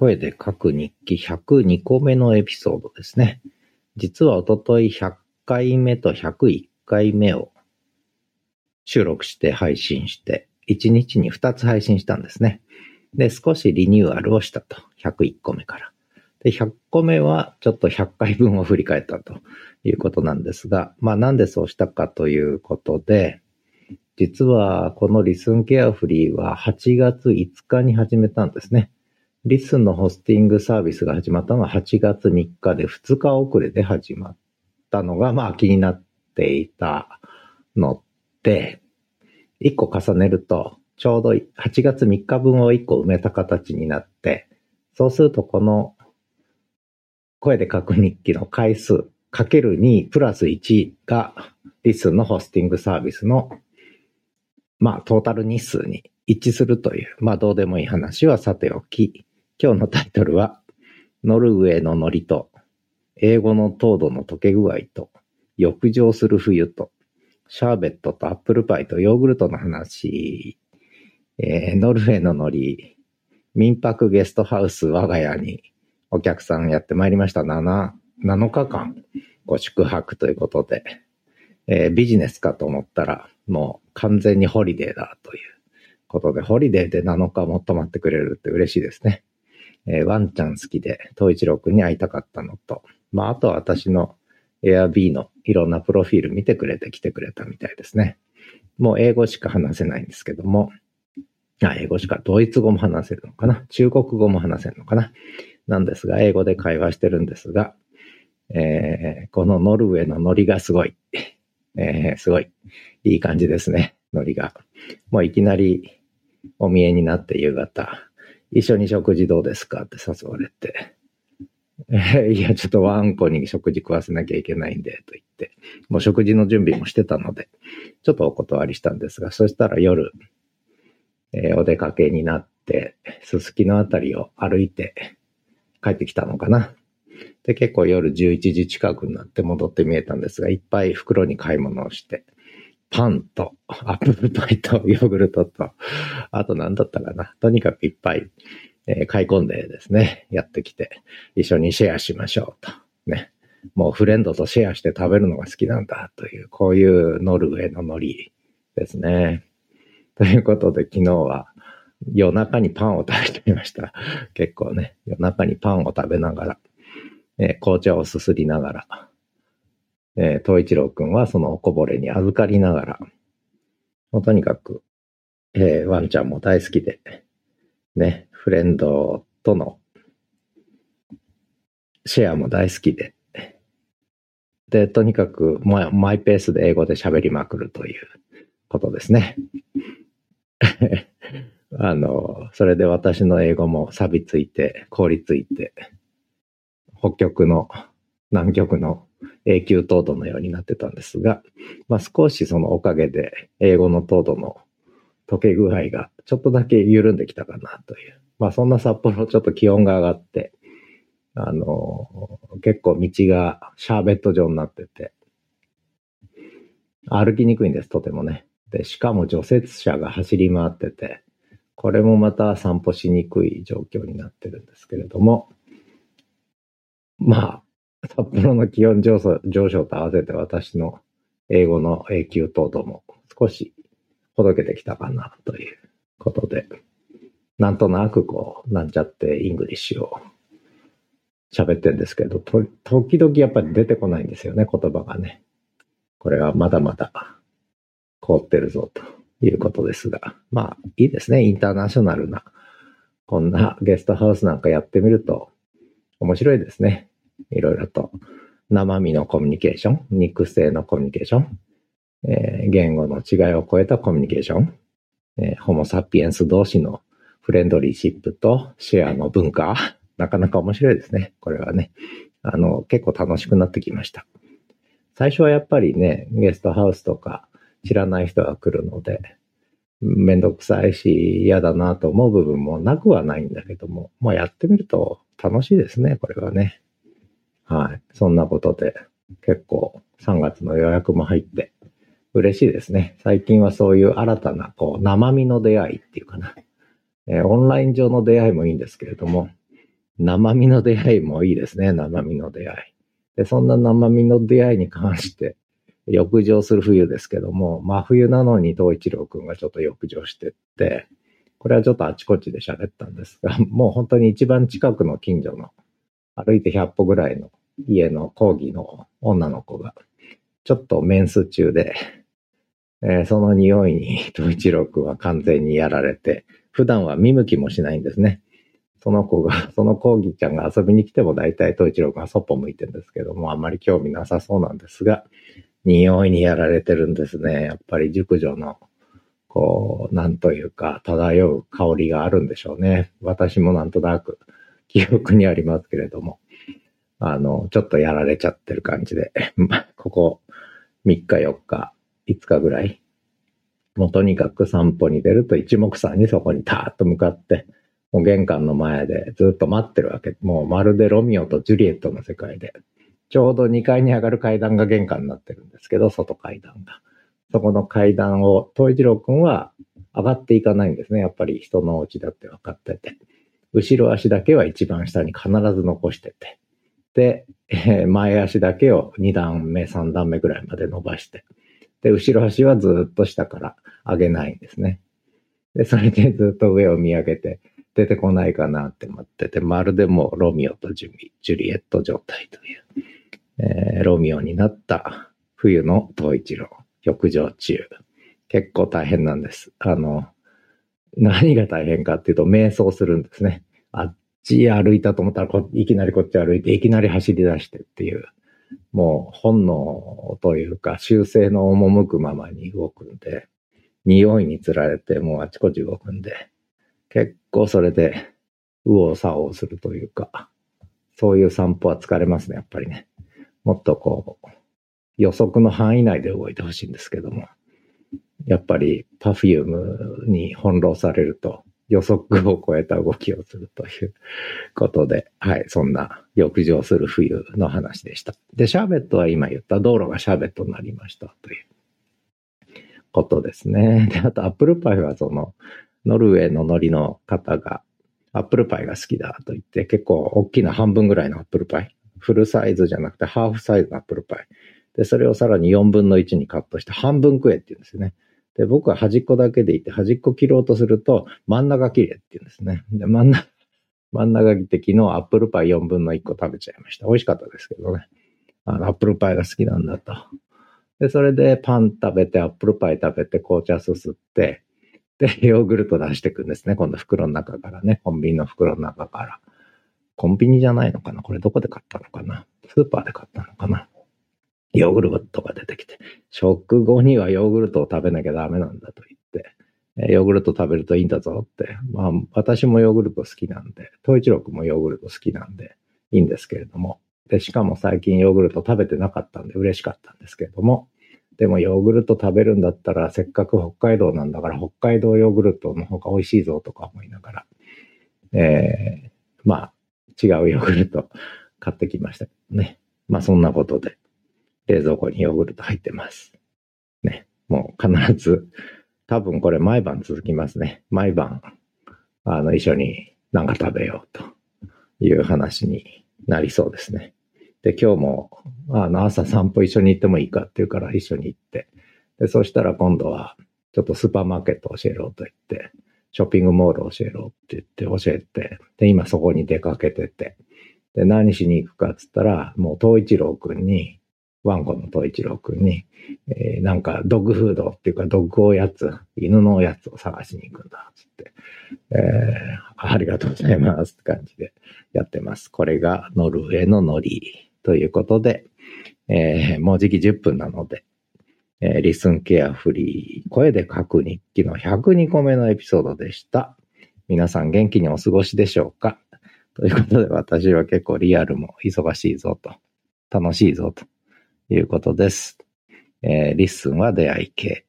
声で書く日記102個目のエピソードですね。実はおととい100回目と101回目を収録して配信して、1日に2つ配信したんですね。で、少しリニューアルをしたと。101個目から。で、100個目はちょっと100回分を振り返ったということなんですが、まあなんでそうしたかということで、実はこのリスンケアフリーは8月5日に始めたんですね。リスンのホスティングサービスが始まったのは8月3日で2日遅れで始まったのが、まあ気になっていたので、1個重ねると、ちょうど8月3日分を1個埋めた形になって、そうするとこの声で書く日記の回数かける2プラス1がリスンのホスティングサービスのまあトータル日数に一致するという、まあどうでもいい話はさておき、今日のタイトルは、ノルウェーのノリと、英語の糖度の溶け具合と、浴場する冬と、シャーベットとアップルパイとヨーグルトの話、えー、ノルウェーのノリ、民泊ゲストハウス我が家にお客さんやってまいりました。7、7日間ご宿泊ということで、えー、ビジネスかと思ったら、もう完全にホリデーだということで、ホリデーで7日も泊まってくれるって嬉しいですね。えー、ワンちゃん好きで、東一郎くんに会いたかったのと、まあ、あとは私の Airb のいろんなプロフィール見てくれて来てくれたみたいですね。もう英語しか話せないんですけども、あ、英語しか、ドイツ語も話せるのかな？中国語も話せるのかな？なんですが、英語で会話してるんですが、えー、このノルウェーのノリがすごい。えー、すごい。いい感じですね。ノリが。もういきなりお見えになって夕方、一緒に食事どうですかって誘われて、え いや、ちょっとワンコに食事食わせなきゃいけないんで、と言って、もう食事の準備もしてたので、ちょっとお断りしたんですが、そしたら夜、えー、お出かけになって、すすきのあたりを歩いて帰ってきたのかな。で、結構夜11時近くになって戻って見えたんですが、いっぱい袋に買い物をして、パンと、アップルパイと、ヨーグルトと、あと何だったかな。とにかくいっぱい、えー、買い込んでですね、やってきて、一緒にシェアしましょうと。ね。もうフレンドとシェアして食べるのが好きなんだという、こういうノルウェーのノリですね。ということで昨日は夜中にパンを食べてみました。結構ね、夜中にパンを食べながら、えー、紅茶をすすりながら、えー、東一郎くんはそのおこぼれに預かりながら、もうとにかく、えー、ワンちゃんも大好きで、ね、フレンドとのシェアも大好きで、で、とにかくマイペースで英語で喋りまくるということですね。あの、それで私の英語も錆びついて、凍りついて、北極の、南極の永久凍土のようになってたんですが、まあ、少しそのおかげで英語の凍土の溶け具合がちょっとだけ緩んできたかなという。まあそんな札幌ちょっと気温が上がって、あの、結構道がシャーベット状になってて、歩きにくいんです、とてもね。で、しかも除雪車が走り回ってて、これもまた散歩しにくい状況になってるんですけれども、まあ、札幌の気温上昇上昇と合わせて私の英語の永久凍土も少しほどけてきたかなということで、なんとなくこう、なんちゃって English を喋ってるんですけど、時々やっぱり出てこないんですよね、言葉がね。これはまだまだ凍ってるぞということですが、まあいいですね、インターナショナルな、こんなゲストハウスなんかやってみると面白いですね。いろいろと生身のコミュニケーション、肉声のコミュニケーション、えー、言語の違いを超えたコミュニケーション、えー、ホモサピエンス同士のフレンドリーシップとシェアの文化、なかなか面白いですね。これはね。あの、結構楽しくなってきました。最初はやっぱりね、ゲストハウスとか知らない人が来るので、めんどくさいし嫌だなと思う部分もなくはないんだけども、まあやってみると楽しいですね、これはね。はい。そんなことで、結構3月の予約も入って、嬉しいですね。最近はそういう新たな、こう、生身の出会いっていうかな。えー、オンライン上の出会いもいいんですけれども、生身の出会いもいいですね、生身の出会い。で、そんな生身の出会いに関して、浴場する冬ですけども、真冬なのに東一郎くんがちょっと浴場してって、これはちょっとあちこちで喋ったんですが、もう本当に一番近くの近所の歩いて100歩ぐらいの家の講義の女の子が、ちょっとメンス中で、えー、その匂いに東一郎くんは完全にやられて、普段は見向きもしないんですね。その子が、その講義ちゃんが遊びに来ても大体東一郎くんはそっぽ向いてるんですけども、あんまり興味なさそうなんですが、匂いにやられてるんですね。やっぱり熟女の、こう、なんというか、漂う香りがあるんでしょうね。私もなんとなく記憶にありますけれども、あの、ちょっとやられちゃってる感じで、ここ3日4日、5日ぐらい、もうとにかく散歩に出ると一目散にそこにターッと向かって、もう玄関の前でずっと待ってるわけ。もうまるでロミオとジュリエットの世界で。ちょうど2階に上がる階段が玄関になってるんですけど、外階段が。そこの階段を、東一郎くんは上がっていかないんですね。やっぱり人のお家だって分かってて。後ろ足だけは一番下に必ず残してて。えー、前足だけを2段目、3段目ぐらいまで伸ばして。で、後ろ足はずっと下から上げないんですね。で、それでずっと上を見上げて、出てこないかなって思ってて、まるでもうロミオとジュジュリエット状態という。えー、ロミオになった冬の東一郎、浴場中。結構大変なんです。あの、何が大変かっていうと、瞑想するんですね。あっち歩いたと思ったらこ、いきなりこっち歩いて、いきなり走り出してっていう、もう本能というか、修正の赴くままに動くんで、匂いにつられて、もうあちこち動くんで、結構それで、右往左往するというか、そういう散歩は疲れますね、やっぱりね。もっとこう、予測の範囲内で動いてほしいんですけども、やっぱりパフュームに翻弄されると予測を超えた動きをするということで、はい、そんな欲情する冬の話でした。で、シャーベットは今言った道路がシャーベットになりましたということですね。で、あとアップルパイはその、ノルウェーのノリの方がアップルパイが好きだと言って結構大きな半分ぐらいのアップルパイフルサイズじゃなくてハーフサイズのアップルパイ。で、それをさらに4分の1にカットして半分食えって言うんですよね。で、僕は端っこだけでいて、端っこ切ろうとすると真ん中切れって言うんですね。で、真ん中、真ん中切って昨日アップルパイ4分の1個食べちゃいました。美味しかったですけどね。あの、アップルパイが好きなんだと。で、それでパン食べて、アップルパイ食べて、紅茶すすって、で、ヨーグルト出していくんですね。今度袋の中からね。コンビニの袋の中から。コンビニじゃないのかなこれどこで買ったのかなスーパーで買ったのかなヨーグルトが出てきて、食後にはヨーグルトを食べなきゃダメなんだと言って、ヨーグルト食べるといいんだぞって。まあ、私もヨーグルト好きなんで、東一郎くんもヨーグルト好きなんで、いいんですけれども。で、しかも最近ヨーグルト食べてなかったんで嬉しかったんですけれども、でもヨーグルト食べるんだったら、せっかく北海道なんだから、北海道ヨーグルトの方が美味しいぞとか思いながら、えー、まあ、違うヨーグルト買ってきましたけどね。まあそんなことで、冷蔵庫にヨーグルト入ってます。ね。もう必ず、多分これ毎晩続きますね。毎晩、あの、一緒に何か食べようという話になりそうですね。で、今日も、あの、朝散歩一緒に行ってもいいかって言うから一緒に行って、で、そしたら今度は、ちょっとスーパーマーケット教えろと言って、ショッピングモール教えろって言って教えて、で、今そこに出かけてて、で、何しに行くかっつったら、もう東一郎くんに、ワンコの東一郎くんに、えー、なんかドッグフードっていうかドッグおやつ、犬のおやつを探しに行くんだ、つって、えー、ありがとうございますって感じでやってます。これがノルウェーのノリということで、えー、もうじき10分なので、えー、 Listen carefully、声で隔日記の102個目のエピソードでした。皆さん元気にお過ごしでしょうか？ということで私は結構リアルも忙しいぞと、楽しいぞということです。えー、 LISTEN は出会い系。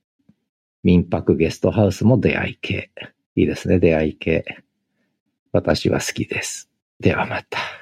民泊ゲストハウスも出会い系。いいですね、出会い系。私は好きです。ではまた。